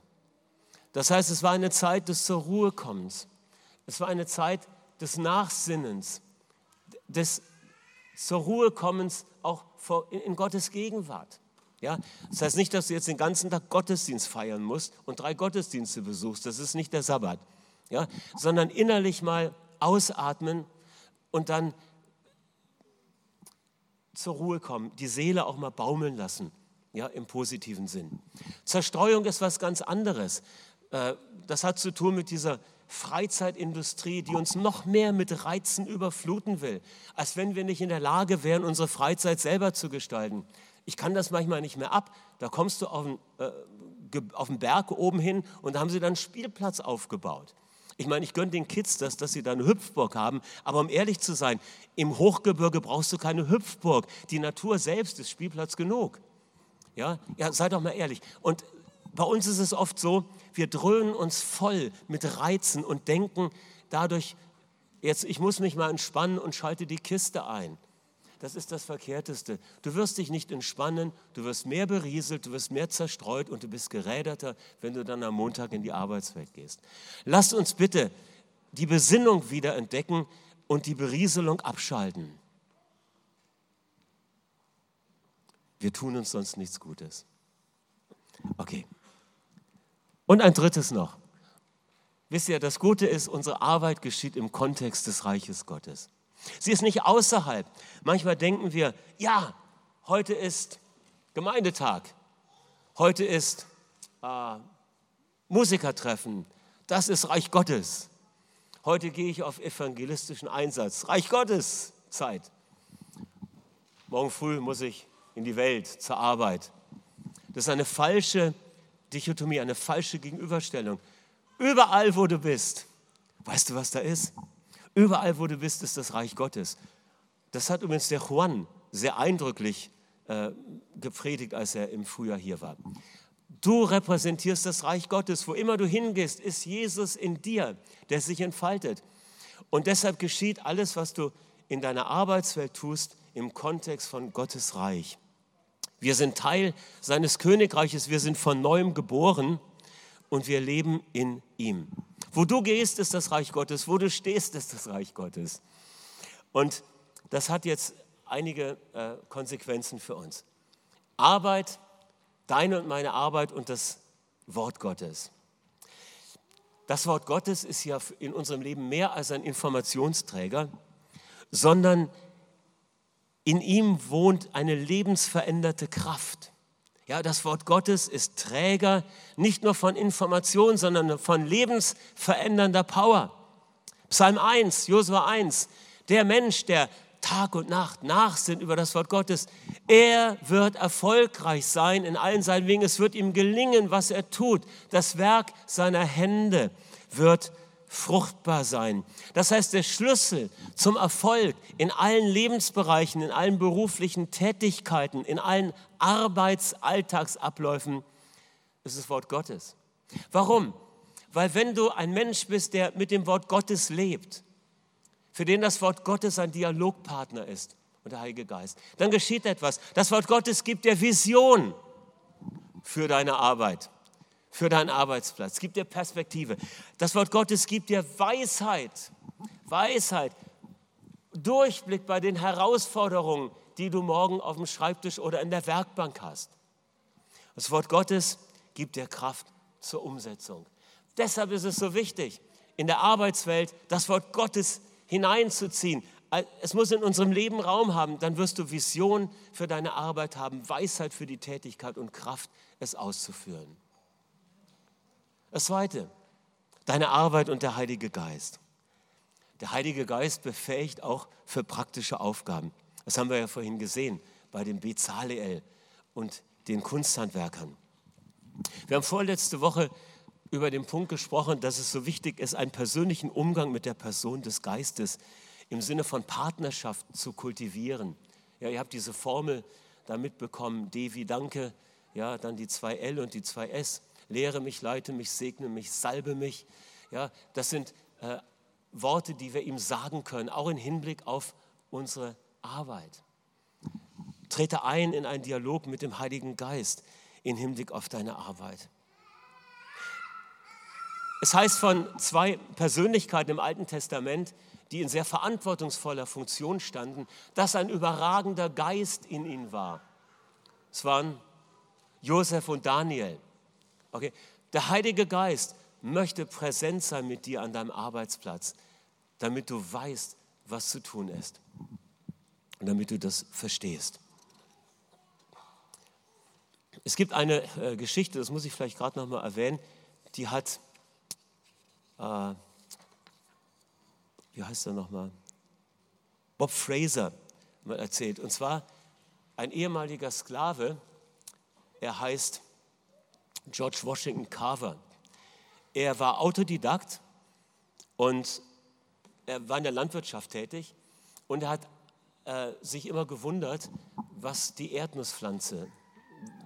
Das heißt, es war eine Zeit des zur Ruhe kommens. Es war eine Zeit des Nachsinnens, des zur Ruhe kommens auch in Gottes Gegenwart. Ja? Das heißt nicht, dass du jetzt den ganzen Tag Gottesdienst feiern musst und drei Gottesdienste besuchst. Das ist nicht der Sabbat. Ja? Sondern innerlich mal ausatmen und dann zur Ruhe kommen, die Seele auch mal baumeln lassen, ja, im positiven Sinn. Zerstreuung ist was ganz anderes. Äh, das hat zu tun mit dieser Freizeitindustrie, die uns noch mehr mit Reizen überfluten will, als wenn wir nicht in der Lage wären, unsere Freizeit selber zu gestalten. Ich kann das manchmal nicht mehr ab. Da kommst du auf den, äh, auf den Berg oben hin und da haben sie dann einen Spielplatz aufgebaut. Ich meine, ich gönne den Kids das, dass sie da eine Hüpfburg haben, aber um ehrlich zu sein, im Hochgebirge brauchst du keine Hüpfburg. Die Natur selbst ist Spielplatz genug. Ja, ja sei doch mal ehrlich. Und bei uns ist es oft so, wir dröhnen uns voll mit Reizen und denken dadurch, jetzt, ich muss mich mal entspannen und schalte die Kiste ein. Das ist das Verkehrteste. Du wirst dich nicht entspannen, du wirst mehr berieselt, du wirst mehr zerstreut und du bist geräderter, wenn du dann am Montag in die Arbeitswelt gehst. Lasst uns bitte die Besinnung wieder entdecken und die Berieselung abschalten. Wir tun uns sonst nichts Gutes. Okay. Und ein drittes noch. Wisst ihr, das Gute ist, unsere Arbeit geschieht im Kontext des Reiches Gottes. Sie ist nicht außerhalb. Manchmal denken wir, ja, heute ist Gemeindetag, heute ist äh, Musikertreffen, das ist Reich Gottes. Heute gehe ich auf evangelistischen Einsatz, Reich Gottes Zeit. Morgen früh muss ich in die Welt zur Arbeit. Das ist eine falsche Dichotomie, eine falsche Gegenüberstellung. Überall, wo du bist, weißt du, was da ist? Überall, wo du bist, ist das Reich Gottes. Das hat übrigens der Juan sehr eindrücklich äh, gepredigt, als er im Frühjahr hier war. Du repräsentierst das Reich Gottes. Wo immer du hingehst, ist Jesus in dir, der sich entfaltet. Und deshalb geschieht alles, was du in deiner Arbeitswelt tust, im Kontext von Gottes Reich. Wir sind Teil seines Königreiches, wir sind von neuem geboren und wir leben in ihm. Wo du gehst, ist das Reich Gottes, wo du stehst, ist das Reich Gottes. Und das hat jetzt einige äh, Konsequenzen für uns. Arbeit, deine und meine Arbeit und das Wort Gottes. Das Wort Gottes ist ja in unserem Leben mehr als ein Informationsträger, sondern in ihm wohnt eine lebensveränderte Kraft. Ja, das Wort Gottes ist Träger nicht nur von Information, sondern von lebensverändernder Power. Psalm 1, Josua 1, der Mensch, der Tag und Nacht nachsinnt über das Wort Gottes, er wird erfolgreich sein in allen seinen Wegen. Es wird ihm gelingen, was er tut. Das Werk seiner Hände wird fruchtbar sein. Das heißt, der Schlüssel zum Erfolg in allen Lebensbereichen, in allen beruflichen Tätigkeiten, in allen Arbeitsalltagsabläufen ist das Wort Gottes. Warum? Weil wenn du ein Mensch bist, der mit dem Wort Gottes lebt, für den das Wort Gottes ein Dialogpartner ist und der Heilige Geist, dann geschieht etwas. Das Wort Gottes gibt dir Vision für deine Arbeit für deinen Arbeitsplatz, gibt dir Perspektive. Das Wort Gottes gibt dir Weisheit, Weisheit, Durchblick bei den Herausforderungen, die du morgen auf dem Schreibtisch oder in der Werkbank hast. Das Wort Gottes gibt dir Kraft zur Umsetzung. Deshalb ist es so wichtig, in der Arbeitswelt das Wort Gottes hineinzuziehen. Es muss in unserem Leben Raum haben, dann wirst du Vision für deine Arbeit haben, Weisheit für die Tätigkeit und Kraft, es auszuführen. Das Zweite, deine Arbeit und der Heilige Geist. Der Heilige Geist befähigt auch für praktische Aufgaben. Das haben wir ja vorhin gesehen bei dem Bezaleel und den Kunsthandwerkern. Wir haben vorletzte Woche über den Punkt gesprochen, dass es so wichtig ist, einen persönlichen Umgang mit der Person des Geistes im Sinne von Partnerschaft zu kultivieren. Ja, ihr habt diese Formel da mitbekommen, D wie Danke, ja, dann die zwei L und die zwei S lehre mich, leite mich, segne mich, salbe mich. Ja, das sind äh, Worte, die wir ihm sagen können, auch im Hinblick auf unsere Arbeit. Trete ein in einen Dialog mit dem Heiligen Geist im Hinblick auf deine Arbeit. Es heißt von zwei Persönlichkeiten im Alten Testament, die in sehr verantwortungsvoller Funktion standen, dass ein überragender Geist in ihnen war. Es waren Josef und Daniel. Okay? Der Heilige Geist möchte präsent sein mit dir an deinem Arbeitsplatz, damit du weißt, was zu tun ist und damit du das verstehst. Es gibt eine äh, Geschichte, das muss ich vielleicht gerade noch mal erwähnen, die hat äh, wie heißt er nochmal? Bob Fraser mal erzählt. Und zwar ein ehemaliger Sklave, er heißt George Washington Carver. Er war Autodidakt und er war in der Landwirtschaft tätig und er hat äh, sich immer gewundert, was die Erdnusspflanze,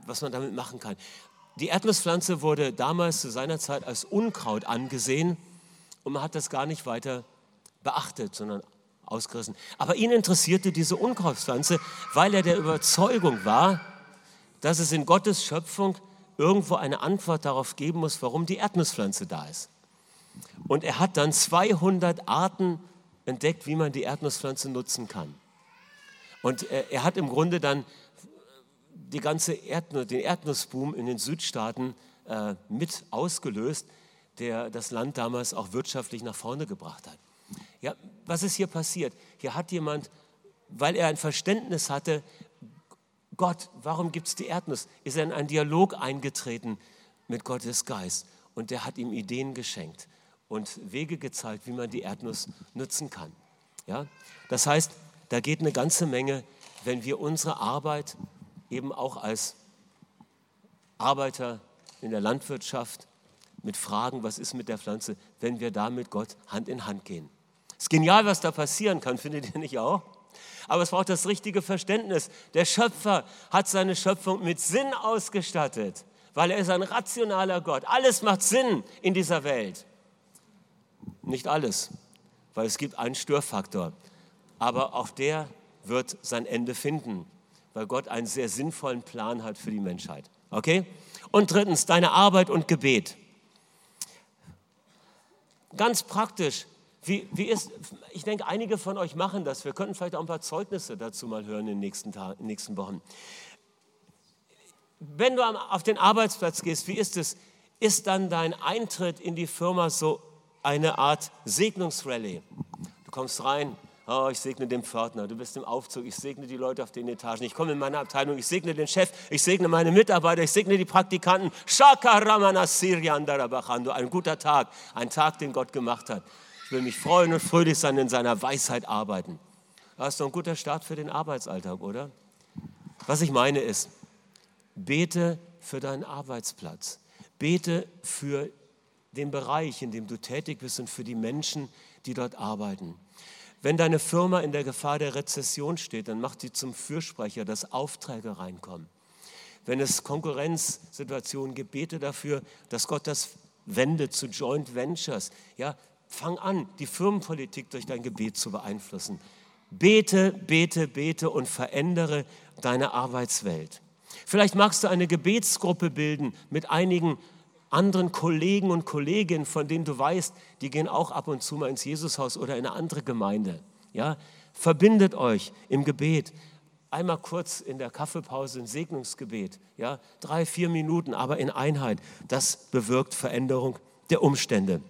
was man damit machen kann. Die Erdnusspflanze wurde damals zu seiner Zeit als Unkraut angesehen und man hat das gar nicht weiter beachtet, sondern ausgerissen. Aber ihn interessierte diese Unkrautpflanze, weil er der Überzeugung war, dass es in Gottes Schöpfung irgendwo eine Antwort darauf geben muss, warum die Erdnusspflanze da ist. Und er hat dann 200 Arten entdeckt, wie man die Erdnusspflanze nutzen kann. Und er hat im Grunde dann die ganze Erdnuss, den Erdnussboom in den Südstaaten äh, mit ausgelöst, der das Land damals auch wirtschaftlich nach vorne gebracht hat. Ja, was ist hier passiert? Hier hat jemand, weil er ein Verständnis hatte, Gott, warum gibt es die Erdnuss? Ist er in einen Dialog eingetreten mit Gottes Geist und der hat ihm Ideen geschenkt und Wege gezeigt, wie man die Erdnuss nutzen kann. Ja? Das heißt, da geht eine ganze Menge, wenn wir unsere Arbeit eben auch als Arbeiter in der Landwirtschaft mit Fragen, was ist mit der Pflanze, wenn wir da mit Gott Hand in Hand gehen. Es ist genial, was da passieren kann, findet ihr nicht auch? Aber es braucht das richtige Verständnis. Der Schöpfer hat seine Schöpfung mit Sinn ausgestattet, weil er ist ein rationaler Gott. Alles macht Sinn in dieser Welt. Nicht alles, weil es gibt einen Störfaktor. Aber auch der wird sein Ende finden weil Gott einen sehr sinnvollen Plan hat für die Menschheit. Okay? Und drittens, deine Arbeit und Gebet. Ganz praktisch. Wie, wie ist, ich denke, einige von euch machen das. Wir könnten vielleicht auch ein paar Zeugnisse dazu mal hören in den nächsten, Tagen, in den nächsten Wochen. Wenn du auf den Arbeitsplatz gehst, wie ist es? Ist dann dein Eintritt in die Firma so eine Art Segnungsrallye? Du kommst rein, Oh, ich segne den Pförtner, du bist im Aufzug, ich segne die Leute auf den Etagen, ich komme in meine Abteilung, ich segne den Chef, ich segne meine Mitarbeiter, ich segne die Praktikanten. Ein guter Tag, ein Tag, den Gott gemacht hat. Will mich freuen und fröhlich sein, in seiner Weisheit arbeiten. Das ist doch ein guter Start für den Arbeitsalltag, oder? Was ich meine ist, bete für deinen Arbeitsplatz. Bete für den Bereich, in dem du tätig bist und für die Menschen, die dort arbeiten. Wenn deine Firma in der Gefahr der Rezession steht, dann mach sie zum Fürsprecher, dass Aufträge reinkommen. Wenn es Konkurrenzsituationen gibt, bete dafür, dass Gott das wendet zu Joint Ventures. Ja, fang an, die Firmenpolitik durch dein Gebet zu beeinflussen. Bete, bete, bete und verändere deine Arbeitswelt. Vielleicht magst du eine Gebetsgruppe bilden mit einigen anderen Kollegen und Kolleginnen, von denen du weißt, die gehen auch ab und zu mal ins Jesushaus oder in eine andere Gemeinde. Ja? Verbindet euch im Gebet. Einmal kurz in der Kaffeepause ein Segnungsgebet. Ja? Drei, vier Minuten, aber in Einheit. Das bewirkt Veränderung der Umstände.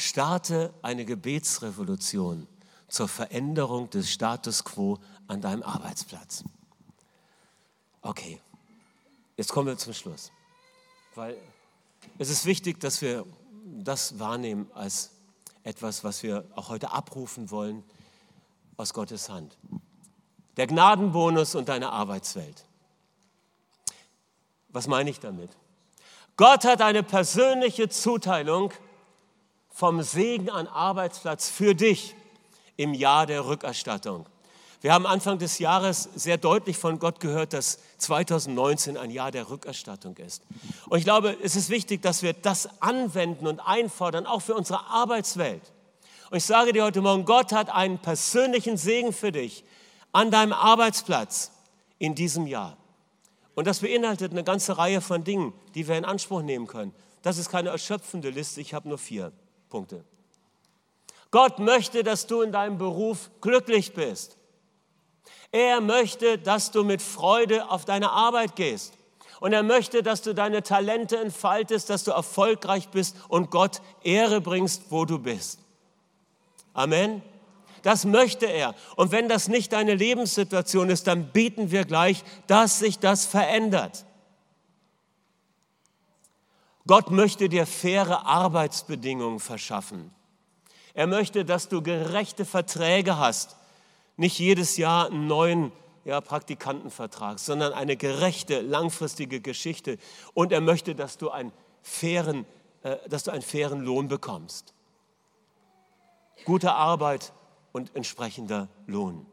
Starte eine Gebetsrevolution zur Veränderung des Status quo an deinem Arbeitsplatz. Okay, jetzt kommen wir zum Schluss, weil es ist wichtig, dass wir das wahrnehmen als etwas, was wir auch heute abrufen wollen aus Gottes Hand. Der Gnadenbonus und deine Arbeitswelt. Was meine ich damit? Gott hat eine persönliche Zuteilung vom Segen an Arbeitsplatz für dich im Jahr der Rückerstattung. Wir haben Anfang des Jahres sehr deutlich von Gott gehört, dass 2019 ein Jahr der Rückerstattung ist. Und ich glaube, es ist wichtig, dass wir das anwenden und einfordern, auch für unsere Arbeitswelt. Und ich sage dir heute Morgen, Gott hat einen persönlichen Segen für dich an deinem Arbeitsplatz in diesem Jahr. Und das beinhaltet eine ganze Reihe von Dingen, die wir in Anspruch nehmen können. Das ist keine erschöpfende Liste, ich habe nur vier Punkte. Gott möchte, dass du in deinem Beruf glücklich bist. Er möchte, dass du mit Freude auf deine Arbeit gehst. Und er möchte, dass du deine Talente entfaltest, dass du erfolgreich bist und Gott Ehre bringst, wo du bist. Amen. Das möchte er. Und wenn das nicht deine Lebenssituation ist, dann beten wir gleich, dass sich das verändert. Gott möchte dir faire Arbeitsbedingungen verschaffen. Er möchte, dass du gerechte Verträge hast. Nicht jedes Jahr einen neuen ja, Praktikantenvertrag, sondern eine gerechte, langfristige Geschichte. Und er möchte, dass du einen fairen, äh, dass du einen fairen Lohn bekommst. Gute Arbeit und entsprechender Lohn.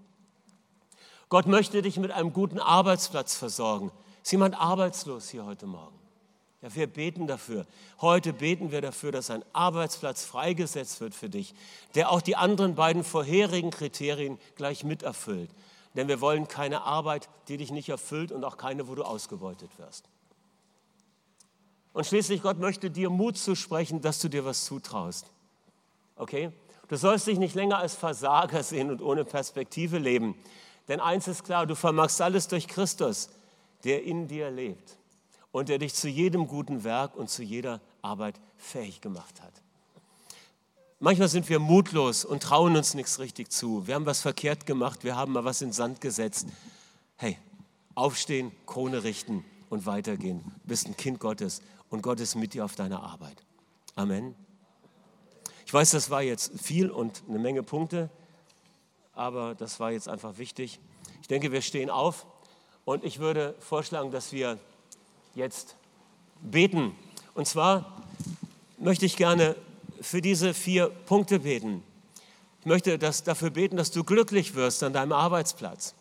Gott möchte dich mit einem guten Arbeitsplatz versorgen. Ist jemand arbeitslos hier heute Morgen? Wir beten dafür. Heute beten wir dafür, dass ein Arbeitsplatz freigesetzt wird für dich, der auch die anderen beiden vorherigen Kriterien gleich miterfüllt. Denn wir wollen keine Arbeit, die dich nicht erfüllt und auch keine, wo du ausgebeutet wirst. Und schließlich, Gott möchte dir Mut zusprechen, dass du dir was zutraust. Okay? Du sollst dich nicht länger als Versager sehen und ohne Perspektive leben. Denn eins ist klar, du vermagst alles durch Christus, der in dir lebt und der dich zu jedem guten Werk und zu jeder Arbeit fähig gemacht hat. Manchmal sind wir mutlos und trauen uns nichts richtig zu. Wir haben was verkehrt gemacht, wir haben mal was in Sand gesetzt. Hey, aufstehen, Krone richten und weitergehen. Du bist ein Kind Gottes und Gott ist mit dir auf deiner Arbeit. Amen. Ich weiß, das war jetzt viel und eine Menge Punkte, aber das war jetzt einfach wichtig. Ich denke, wir stehen auf und ich würde vorschlagen, dass wir jetzt beten. Und zwar möchte ich gerne für diese vier Punkte beten. Ich möchte das, dafür beten, dass du glücklich wirst an deinem Arbeitsplatz.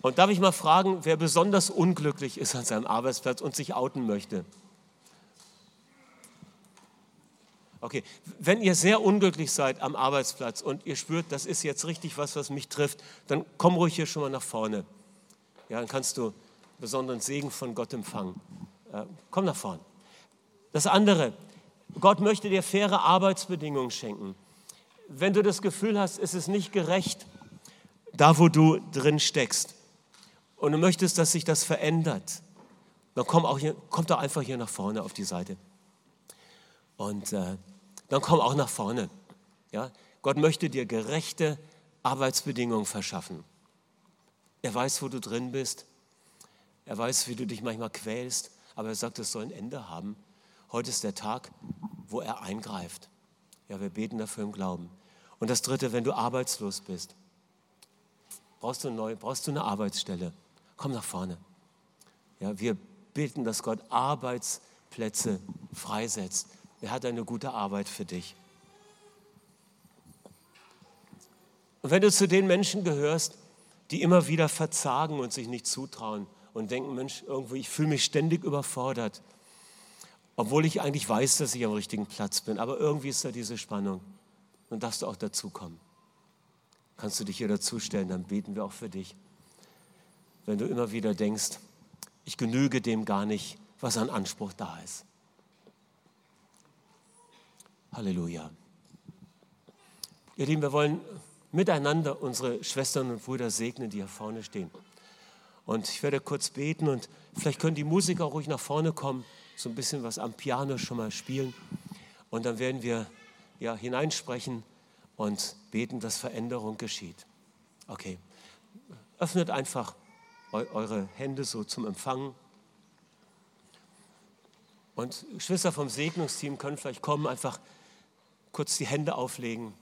Und darf ich mal fragen, wer besonders unglücklich ist an seinem Arbeitsplatz und sich outen möchte? Okay, wenn ihr sehr unglücklich seid am Arbeitsplatz und ihr spürt, das ist jetzt richtig was, was mich trifft, dann komm ruhig hier schon mal nach vorne. Ja, dann kannst du besonderen Segen von Gott empfangen. Äh, komm nach vorne. Das andere, Gott möchte dir faire Arbeitsbedingungen schenken. Wenn du das Gefühl hast, es ist nicht gerecht, da wo du drin steckst, und du möchtest, dass sich das verändert, dann komm, auch hier, komm doch einfach hier nach vorne auf die Seite. Und äh, dann komm auch nach vorne. Ja? Gott möchte dir gerechte Arbeitsbedingungen verschaffen. Er weiß, wo du drin bist. Er weiß, wie du dich manchmal quälst, aber er sagt, es soll ein Ende haben. Heute ist der Tag, wo er eingreift. Ja, wir beten dafür im Glauben. Und das Dritte, wenn du arbeitslos bist, brauchst du, neu, brauchst du eine Arbeitsstelle. Komm nach vorne. Ja, wir beten, dass Gott Arbeitsplätze freisetzt er hat eine gute Arbeit für dich. Und wenn du zu den Menschen gehörst, die immer wieder verzagen und sich nicht zutrauen und denken, Mensch, irgendwie, ich fühle mich ständig überfordert, obwohl ich eigentlich weiß, dass ich am richtigen Platz bin, aber irgendwie ist da diese Spannung, dann darfst du auch dazukommen. Kannst du dich hier dazustellen, dann beten wir auch für dich. Wenn du immer wieder denkst, ich genüge dem gar nicht, was an Anspruch da ist. Halleluja. Ihr Lieben, wir wollen miteinander unsere Schwestern und Brüder segnen, die hier vorne stehen. Und ich werde kurz beten und vielleicht können die Musiker ruhig nach vorne kommen, so ein bisschen was am Piano schon mal spielen. Und dann werden wir ja, hineinsprechen und beten, dass Veränderung geschieht. Okay, öffnet einfach eure Hände so zum Empfangen. Und Geschwister vom Segnungsteam können vielleicht kommen, einfach kurz die Hände auflegen.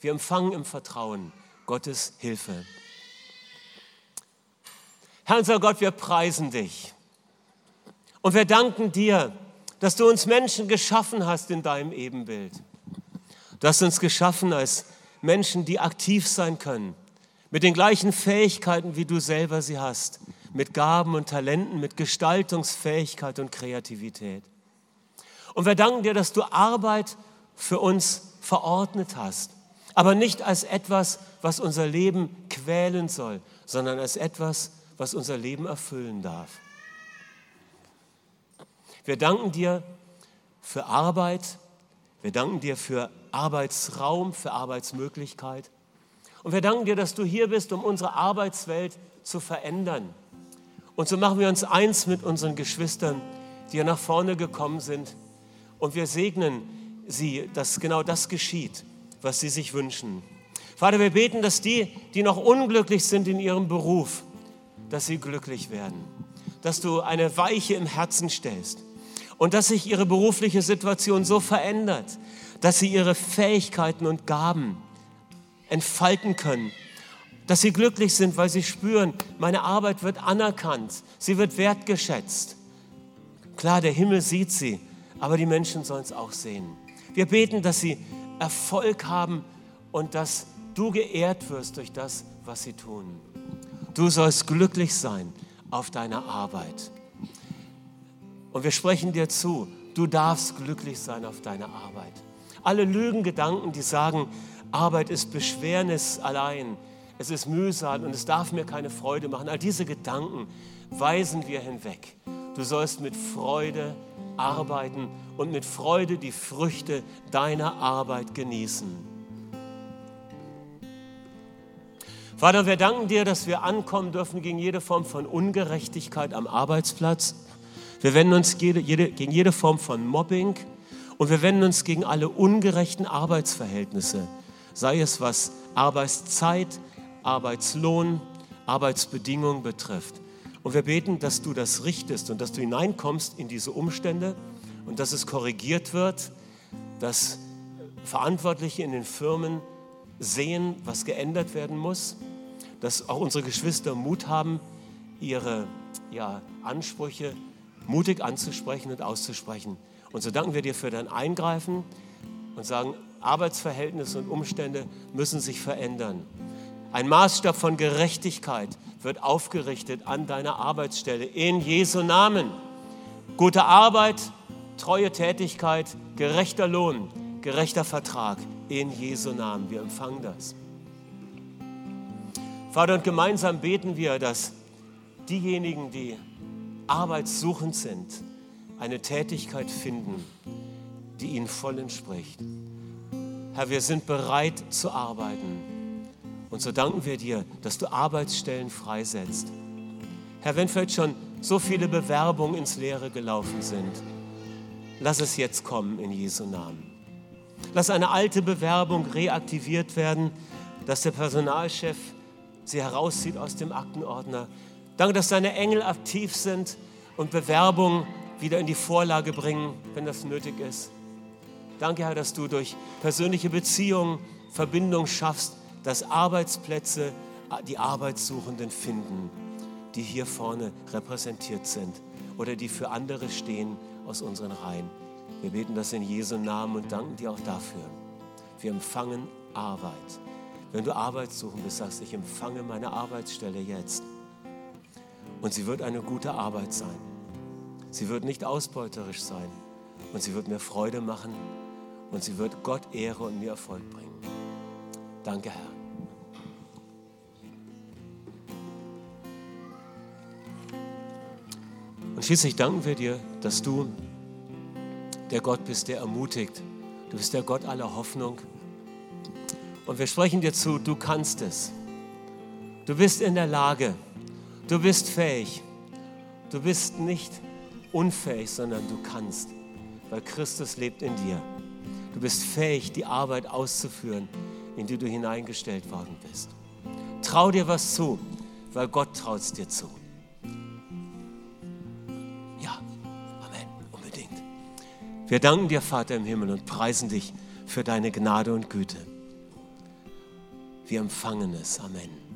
Wir empfangen im Vertrauen Gottes Hilfe. Herr unser Gott, wir preisen dich. Und wir danken dir, dass du uns Menschen geschaffen hast in deinem Ebenbild. Du hast uns geschaffen als Menschen, die aktiv sein können, mit den gleichen Fähigkeiten, wie du selber sie hast, mit Gaben und Talenten, mit Gestaltungsfähigkeit und Kreativität. Und wir danken dir, dass du Arbeit für uns verordnet hast. Aber nicht als etwas, was unser Leben quälen soll, sondern als etwas, was unser Leben erfüllen darf. Wir danken dir für Arbeit, wir danken dir für Arbeitsraum, für Arbeitsmöglichkeit. Und wir danken dir, dass du hier bist, um unsere Arbeitswelt zu verändern. Und so machen wir uns eins mit unseren Geschwistern, die ja nach vorne gekommen sind. Und wir segnen sie, dass genau das geschieht, was sie sich wünschen. Vater, wir beten, dass die, die noch unglücklich sind in ihrem Beruf, dass sie glücklich werden, dass du eine Weiche im Herzen stellst und dass sich ihre berufliche Situation so verändert, dass sie ihre Fähigkeiten und Gaben entfalten können, dass sie glücklich sind, weil sie spüren, meine Arbeit wird anerkannt, sie wird wertgeschätzt. Klar, der Himmel sieht sie, aber die Menschen sollen es auch sehen. Wir beten, dass sie Erfolg haben und dass du geehrt wirst durch das, was sie tun. Du sollst glücklich sein auf deiner Arbeit. Und wir sprechen dir zu, du darfst glücklich sein auf deiner Arbeit. Alle Lügengedanken, die sagen, Arbeit ist Beschwernis allein, es ist Mühsal und es darf mir keine Freude machen, all diese Gedanken weisen wir hinweg. Du sollst mit Freude arbeiten und mit Freude die Früchte deiner Arbeit genießen. Vater, wir danken dir, dass wir ankommen dürfen gegen jede Form von Ungerechtigkeit am Arbeitsplatz. Wir wenden uns jede, jede, gegen jede Form von Mobbing und wir wenden uns gegen alle ungerechten Arbeitsverhältnisse, sei es was Arbeitszeit, Arbeitslohn, Arbeitsbedingungen betrifft. Und wir beten, dass du das richtest und dass du hineinkommst in diese Umstände und dass es korrigiert wird, dass Verantwortliche in den Firmen sehen, was geändert werden muss, dass auch unsere Geschwister Mut haben, ihre ja, Ansprüche mutig anzusprechen und auszusprechen. Und so danken wir dir für dein Eingreifen und sagen, Arbeitsverhältnisse und Umstände müssen sich verändern. Ein Maßstab von Gerechtigkeit wird aufgerichtet an deiner Arbeitsstelle in Jesu Namen. Gute Arbeit, treue Tätigkeit, gerechter Lohn, gerechter Vertrag in Jesu Namen. Wir empfangen das. Vater, und gemeinsam beten wir, dass diejenigen, die arbeitssuchend sind, eine Tätigkeit finden, die ihnen voll entspricht. Herr, wir sind bereit zu arbeiten. Und so danken wir dir, dass du Arbeitsstellen freisetzt. Herr, wenn vielleicht schon so viele Bewerbungen ins Leere gelaufen sind, lass es jetzt kommen in Jesu Namen. Lass eine alte Bewerbung reaktiviert werden, dass der Personalchef sie herauszieht aus dem Aktenordner. Danke, dass deine Engel aktiv sind und Bewerbungen wieder in die Vorlage bringen, wenn das nötig ist. Danke, Herr, dass du durch persönliche Beziehungen Verbindung schaffst dass Arbeitsplätze die Arbeitssuchenden finden, die hier vorne repräsentiert sind oder die für andere stehen aus unseren Reihen. Wir beten das in Jesu Namen und danken dir auch dafür. Wir empfangen Arbeit. Wenn du Arbeit suchen bist, sagst ich empfange meine Arbeitsstelle jetzt. Und sie wird eine gute Arbeit sein. Sie wird nicht ausbeuterisch sein. Und sie wird mir Freude machen. Und sie wird Gott Ehre und mir Erfolg bringen. Danke, Herr. Und schließlich danken wir dir, dass du der Gott bist, der ermutigt. Du bist der Gott aller Hoffnung. Und wir sprechen dir zu, du kannst es. Du bist in der Lage. Du bist fähig. Du bist nicht unfähig, sondern du kannst, weil Christus lebt in dir. Du bist fähig, die Arbeit auszuführen, in die du hineingestellt worden bist. Trau dir was zu, weil Gott traut es dir zu. Ja, Amen, unbedingt. Wir danken dir, Vater im Himmel, und preisen dich für deine Gnade und Güte. Wir empfangen es. Amen.